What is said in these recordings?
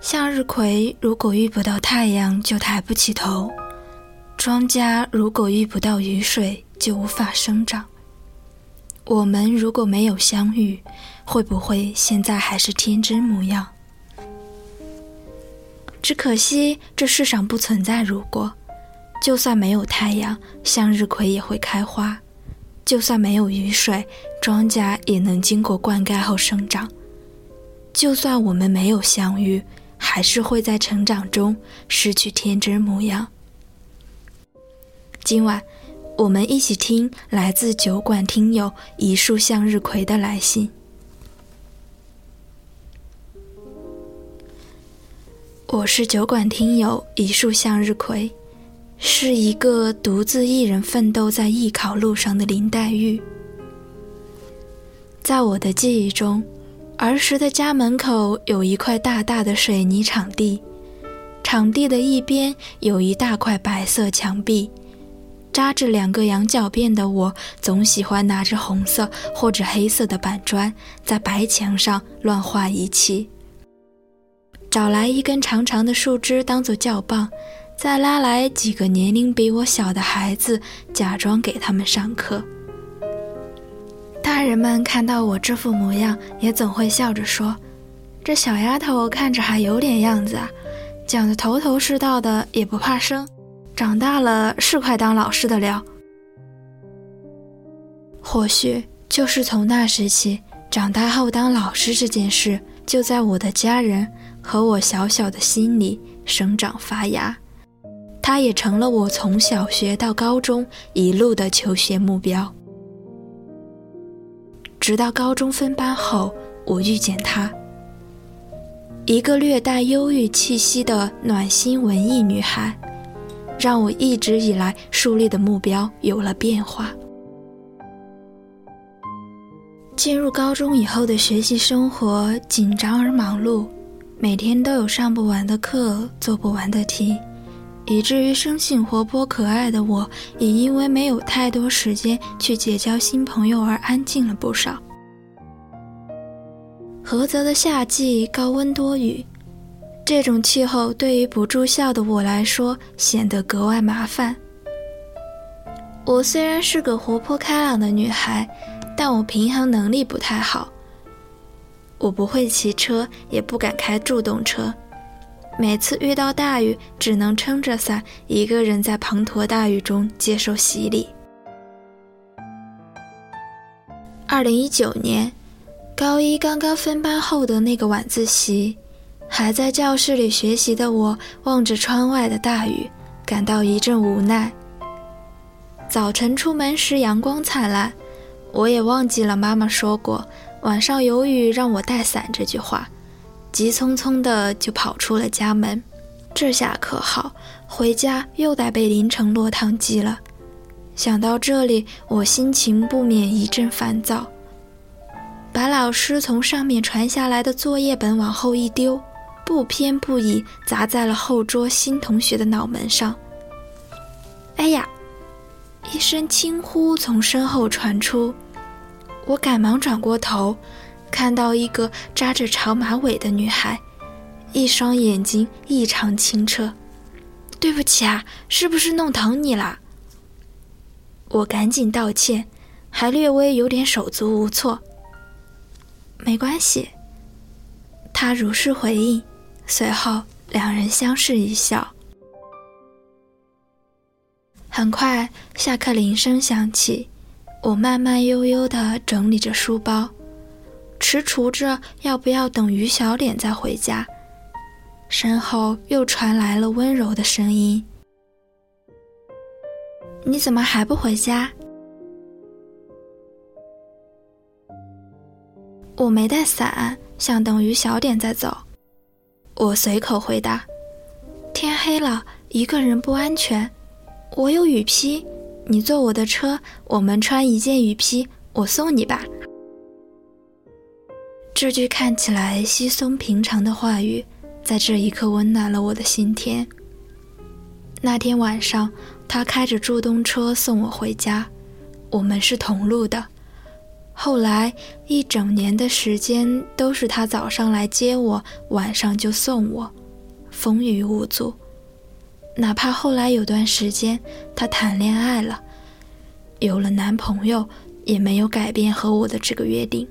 向日葵如果遇不到太阳就抬不起头，庄稼如果遇不到雨水就无法生长。我们如果没有相遇，会不会现在还是天真模样？只可惜这世上不存在如果，就算没有太阳，向日葵也会开花；就算没有雨水，庄稼也能经过灌溉后生长；就算我们没有相遇，还是会在成长中失去天真模样。今晚，我们一起听来自酒馆听友一束向日葵的来信。我是酒馆听友一束向日葵，是一个独自一人奋斗在艺考路上的林黛玉。在我的记忆中，儿时的家门口有一块大大的水泥场地，场地的一边有一大块白色墙壁，扎着两个羊角辫的我，总喜欢拿着红色或者黑色的板砖，在白墙上乱画一气。找来一根长长的树枝当做教棒，再拉来几个年龄比我小的孩子，假装给他们上课。大人们看到我这副模样，也总会笑着说：“这小丫头看着还有点样子啊，讲的头头是道的，也不怕生，长大了是快当老师的料。”或许就是从那时起，长大后当老师这件事，就在我的家人。和我小小的心里生长发芽，它也成了我从小学到高中一路的求学目标。直到高中分班后，我遇见她，一个略带忧郁气息的暖心文艺女孩，让我一直以来树立的目标有了变化。进入高中以后的学习生活紧张而忙碌。每天都有上不完的课，做不完的题，以至于生性活泼可爱的我，也因为没有太多时间去结交新朋友而安静了不少。菏泽的夏季高温多雨，这种气候对于不住校的我来说显得格外麻烦。我虽然是个活泼开朗的女孩，但我平衡能力不太好。我不会骑车，也不敢开助动车。每次遇到大雨，只能撑着伞，一个人在滂沱大雨中接受洗礼。二零一九年，高一刚刚分班后的那个晚自习，还在教室里学习的我，望着窗外的大雨，感到一阵无奈。早晨出门时阳光灿烂，我也忘记了妈妈说过。晚上有雨，让我带伞。这句话，急匆匆的就跑出了家门。这下可好，回家又得被淋成落汤鸡了。想到这里，我心情不免一阵烦躁。把老师从上面传下来的作业本往后一丢，不偏不倚砸在了后桌新同学的脑门上。哎呀！一声轻呼从身后传出。我赶忙转过头，看到一个扎着长马尾的女孩，一双眼睛异常清澈。对不起啊，是不是弄疼你了？我赶紧道歉，还略微有点手足无措。没关系，她如是回应。随后两人相视一笑。很快，下课铃声响起。我慢慢悠悠地整理着书包，踟蹰着要不要等于小脸再回家。身后又传来了温柔的声音：“你怎么还不回家？”我没带伞，想等于小点再走。我随口回答：“天黑了，一个人不安全。我有雨披。”你坐我的车，我们穿一件雨披，我送你吧。这句看起来稀松平常的话语，在这一刻温暖了我的心田。那天晚上，他开着助动车送我回家，我们是同路的。后来一整年的时间都是他早上来接我，晚上就送我，风雨无阻。哪怕后来有段时间他谈恋爱了，有了男朋友，也没有改变和我的这个约定。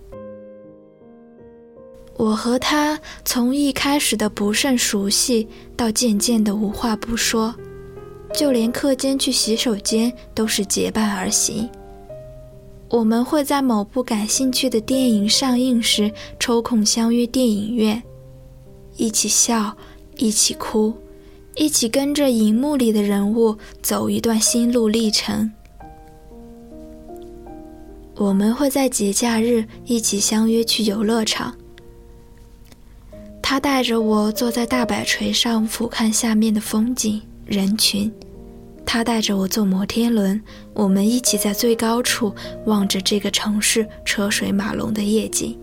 我和他从一开始的不甚熟悉，到渐渐的无话不说，就连课间去洗手间都是结伴而行。我们会在某部感兴趣的电影上映时抽空相约电影院，一起笑，一起哭，一起跟着荧幕里的人物走一段心路历程。我们会在节假日一起相约去游乐场。他带着我坐在大摆锤上俯瞰下面的风景人群，他带着我坐摩天轮，我们一起在最高处望着这个城市车水马龙的夜景。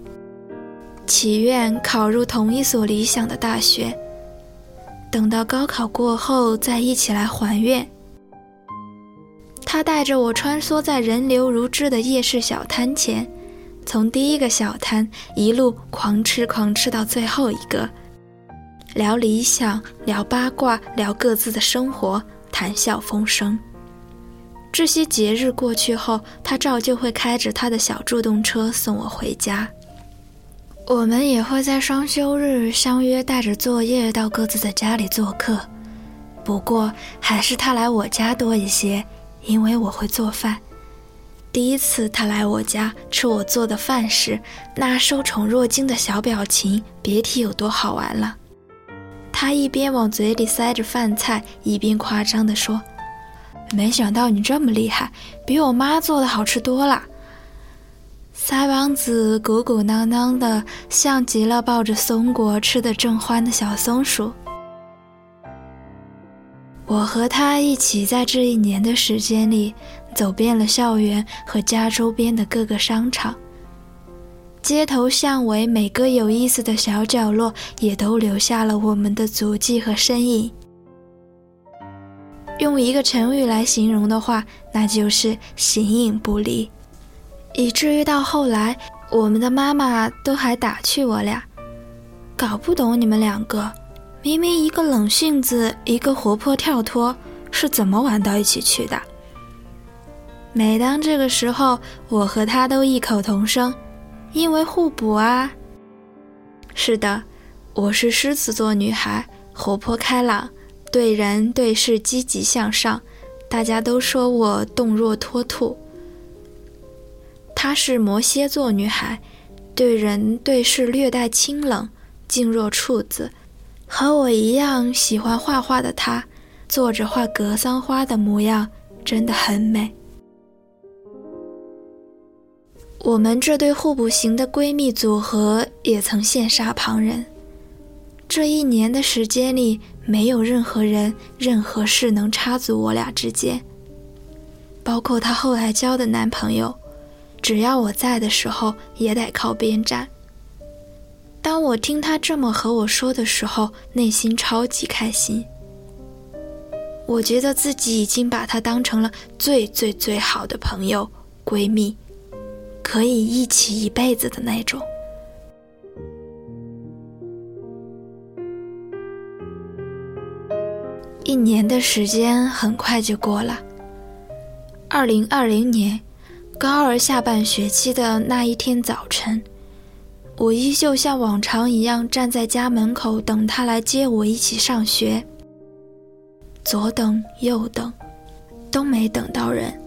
祈愿考入同一所理想的大学，等到高考过后再一起来还愿。他带着我穿梭在人流如织的夜市小摊前。从第一个小摊一路狂吃狂吃到最后一个，聊理想，聊八卦，聊各自的生活，谈笑风生。这些节日过去后，他照旧会开着他的小助动车送我回家。我们也会在双休日相约，带着作业到各自的家里做客。不过还是他来我家多一些，因为我会做饭。第一次他来我家吃我做的饭时，那受宠若惊的小表情，别提有多好玩了。他一边往嘴里塞着饭菜，一边夸张地说：“没想到你这么厉害，比我妈做的好吃多了。”腮帮子鼓鼓囊囊的，像极了抱着松果吃得正欢的小松鼠。我和他一起在这一年的时间里。走遍了校园和家周边的各个商场，街头巷尾每个有意思的小角落，也都留下了我们的足迹和身影。用一个成语来形容的话，那就是形影不离。以至于到后来，我们的妈妈都还打趣我俩：“搞不懂你们两个，明明一个冷性子，一个活泼跳脱，是怎么玩到一起去的？”每当这个时候，我和他都异口同声：“因为互补啊。”是的，我是狮子座女孩，活泼开朗，对人对事积极向上，大家都说我动若脱兔。她是摩羯座女孩，对人对事略带清冷，静若处子，和我一样喜欢画画的她，坐着画格桑花的模样真的很美。我们这对互补型的闺蜜组合也曾羡煞旁人。这一年的时间里，没有任何人、任何事能插足我俩之间，包括她后来交的男朋友，只要我在的时候，也得靠边站。当我听她这么和我说的时候，内心超级开心。我觉得自己已经把她当成了最最最好的朋友、闺蜜。可以一起一辈子的那种。一年的时间很快就过了。二零二零年高二下半学期的那一天早晨，我依旧像往常一样站在家门口等他来接我一起上学。左等右等，都没等到人。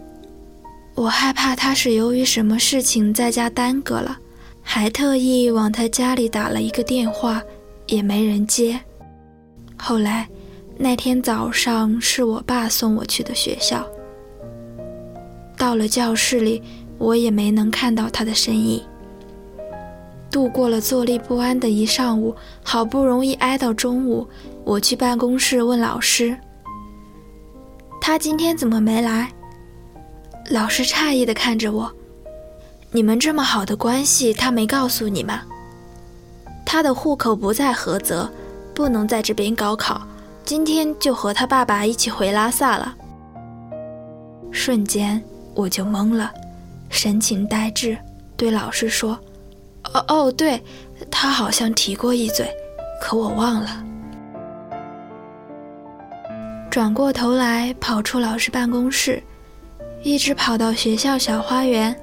我害怕他是由于什么事情在家耽搁了，还特意往他家里打了一个电话，也没人接。后来，那天早上是我爸送我去的学校。到了教室里，我也没能看到他的身影。度过了坐立不安的一上午，好不容易挨到中午，我去办公室问老师：“他今天怎么没来？”老师诧异地看着我：“你们这么好的关系，他没告诉你吗？他的户口不在菏泽，不能在这边高考，今天就和他爸爸一起回拉萨了。”瞬间我就懵了，神情呆滞，对老师说：“哦哦，对，他好像提过一嘴，可我忘了。”转过头来，跑出老师办公室，一直跑到学校小花园，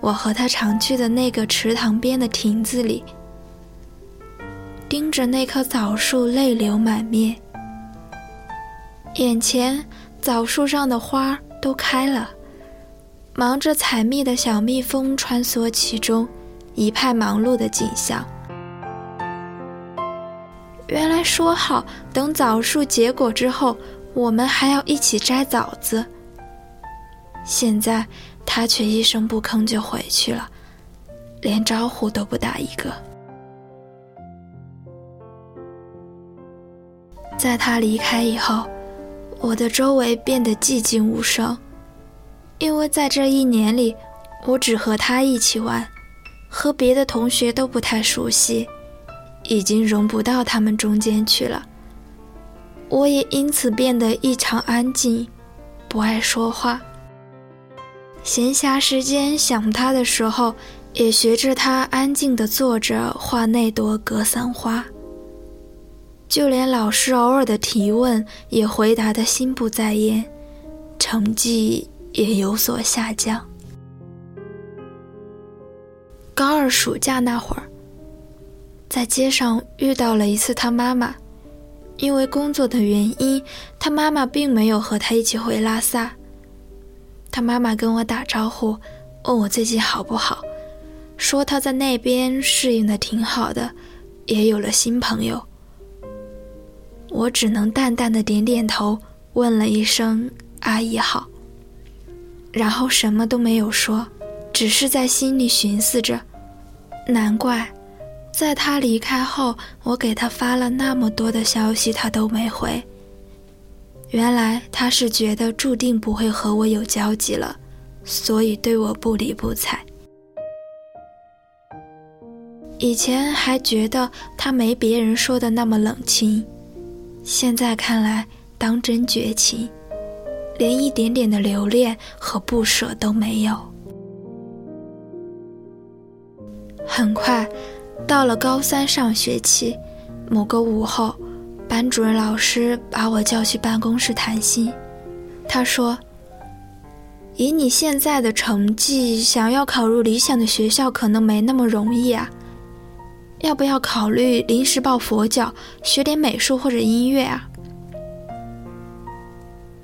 我和他常去的那个池塘边的亭子里，盯着那棵枣树，泪流满面。眼前枣树上的花都开了。忙着采蜜的小蜜蜂穿梭其中，一派忙碌的景象。原来说好等枣树结果之后，我们还要一起摘枣子。现在他却一声不吭就回去了，连招呼都不打一个。在他离开以后，我的周围变得寂静无声。因为在这一年里，我只和他一起玩，和别的同学都不太熟悉，已经融不到他们中间去了。我也因此变得异常安静，不爱说话。闲暇时间想他的时候，也学着他安静地坐着画那朵格桑花。就连老师偶尔的提问，也回答得心不在焉，成绩。也有所下降。高二暑假那会儿，在街上遇到了一次他妈妈，因为工作的原因，他妈妈并没有和他一起回拉萨。他妈妈跟我打招呼，问我最近好不好，说他在那边适应的挺好的，也有了新朋友。我只能淡淡的点点头，问了一声“阿姨好”。然后什么都没有说，只是在心里寻思着：难怪，在他离开后，我给他发了那么多的消息，他都没回。原来他是觉得注定不会和我有交集了，所以对我不理不睬。以前还觉得他没别人说的那么冷清，现在看来当真绝情。连一点点的留恋和不舍都没有。很快，到了高三上学期，某个午后，班主任老师把我叫去办公室谈心。他说：“以你现在的成绩，想要考入理想的学校，可能没那么容易啊。要不要考虑临时抱佛脚，学点美术或者音乐啊？”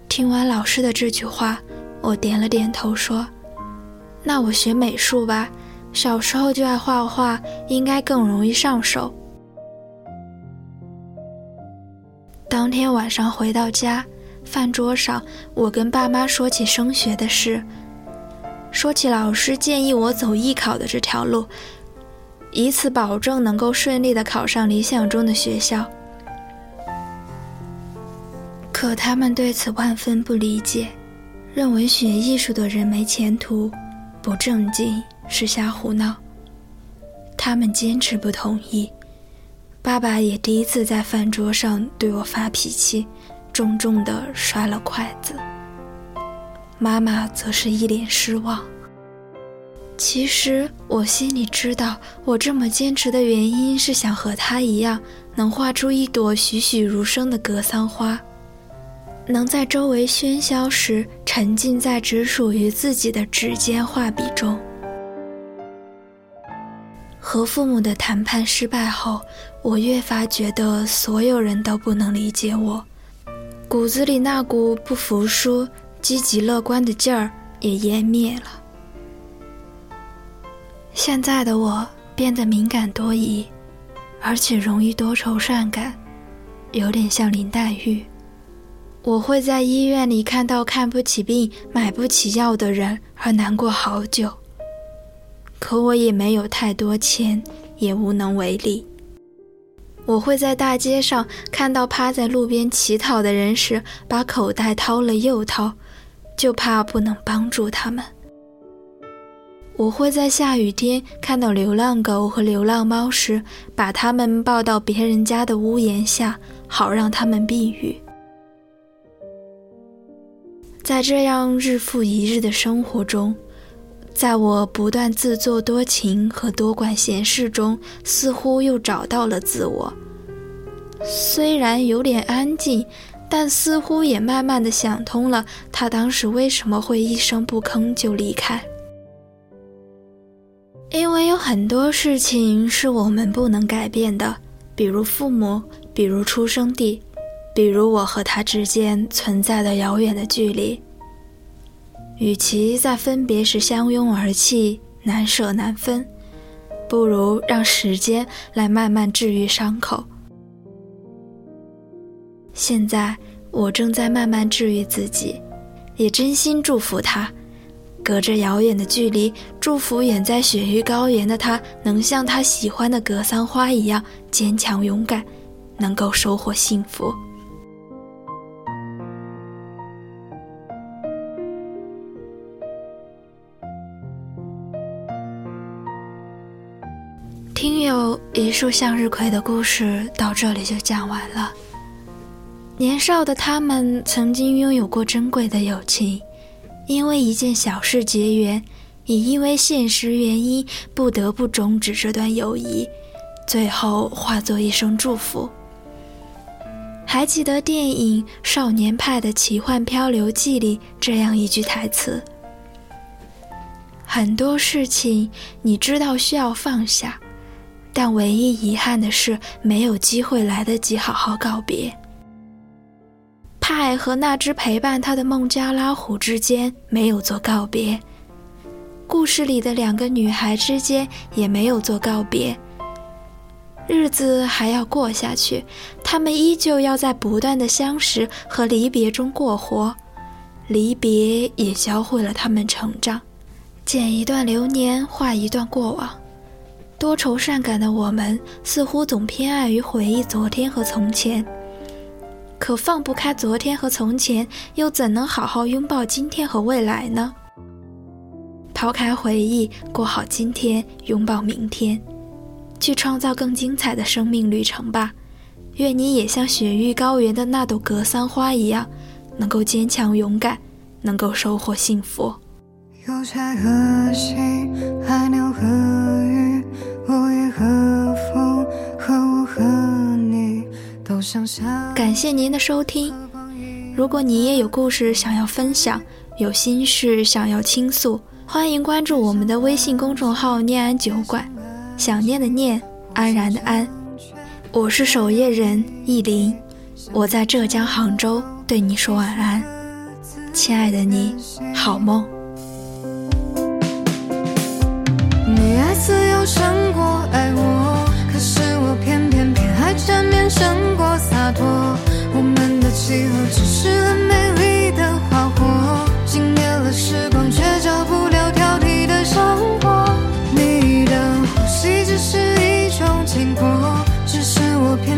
听完老师的这句话，我点了点头，说：“那我学美术吧，小时候就爱画画，应该更容易上手。”当天晚上回到家，饭桌上，我跟爸妈说起升学的事，说起老师建议我走艺考的这条路，以此保证能够顺利的考上理想中的学校。可他们对此万分不理解，认为学艺术的人没前途，不正经，是瞎胡闹。他们坚持不同意。爸爸也第一次在饭桌上对我发脾气，重重地摔了筷子。妈妈则是一脸失望。其实我心里知道，我这么坚持的原因是想和他一样，能画出一朵栩栩如生的格桑花。能在周围喧嚣时沉浸在只属于自己的指尖画笔中。和父母的谈判失败后，我越发觉得所有人都不能理解我，骨子里那股不服输、积极乐观的劲儿也湮灭了。现在的我变得敏感多疑，而且容易多愁善感，有点像林黛玉。我会在医院里看到看不起病、买不起药的人而难过好久。可我也没有太多钱，也无能为力。我会在大街上看到趴在路边乞讨的人时，把口袋掏了又掏，就怕不能帮助他们。我会在下雨天看到流浪狗和流浪猫时，把它们抱到别人家的屋檐下，好让它们避雨。在这样日复一日的生活中，在我不断自作多情和多管闲事中，似乎又找到了自我。虽然有点安静，但似乎也慢慢的想通了，他当时为什么会一声不吭就离开。因为有很多事情是我们不能改变的，比如父母，比如出生地，比如我和他之间存在的遥远的距离。与其在分别时相拥而泣、难舍难分，不如让时间来慢慢治愈伤口。现在我正在慢慢治愈自己，也真心祝福他，隔着遥远的距离，祝福远在雪域高原的他，能像他喜欢的格桑花一样坚强勇敢，能够收获幸福。一束向日葵的故事到这里就讲完了。年少的他们曾经拥有过珍贵的友情，因为一件小事结缘，也因为现实原因不得不终止这段友谊，最后化作一声祝福。还记得电影《少年派的奇幻漂流记》里这样一句台词：“很多事情你知道需要放下。”但唯一遗憾的是，没有机会来得及好好告别。派和那只陪伴他的孟加拉虎之间没有做告别，故事里的两个女孩之间也没有做告别。日子还要过下去，他们依旧要在不断的相识和离别中过活。离别也教会了他们成长，剪一段流年，画一段过往。多愁善感的我们，似乎总偏爱于回忆昨天和从前。可放不开昨天和从前，又怎能好好拥抱今天和未来呢？抛开回忆，过好今天，拥抱明天，去创造更精彩的生命旅程吧。愿你也像雪域高原的那朵格桑花一样，能够坚强勇敢，能够收获幸福。邮差和信，海鸟和感谢您的收听。如果你也有故事想要分享，有心事想要倾诉，欢迎关注我们的微信公众号“念安酒馆”。想念的念，安然的安。我是守夜人意林，我在浙江杭州对你说晚安，亲爱的你，好梦。你爱自由缠绵胜过洒脱。我们的契合只是很美丽的花火，惊灭了时光，却照不了挑剔的生活。你的呼吸只是一种经过，只是我偏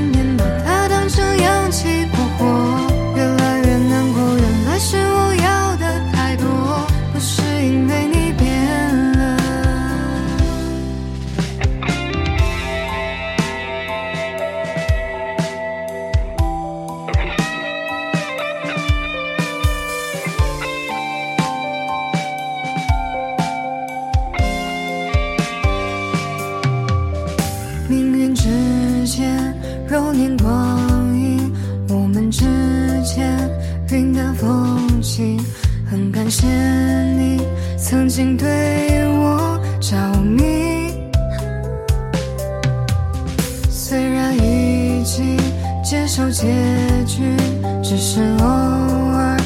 结局只是偶尔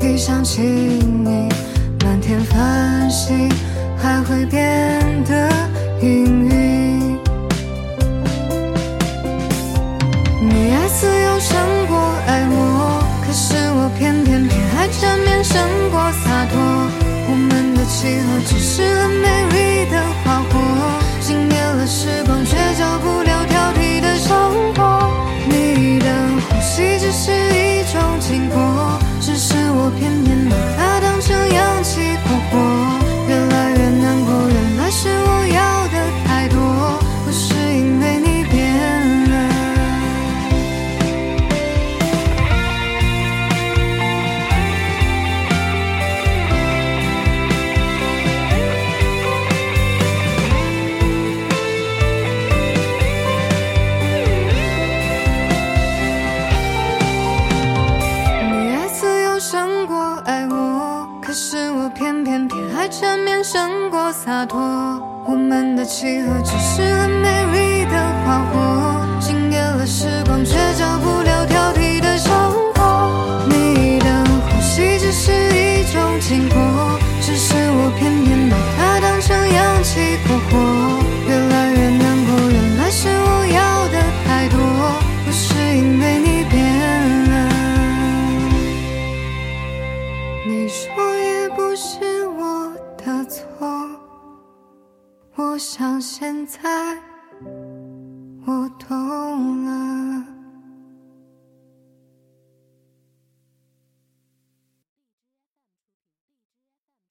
一想起你，满天繁星还会变得氤氲。你爱自由胜过爱我，可是我偏偏偏爱缠绵胜过洒脱。我们的契合只是很美丽的花火，惊灭了时光，却照不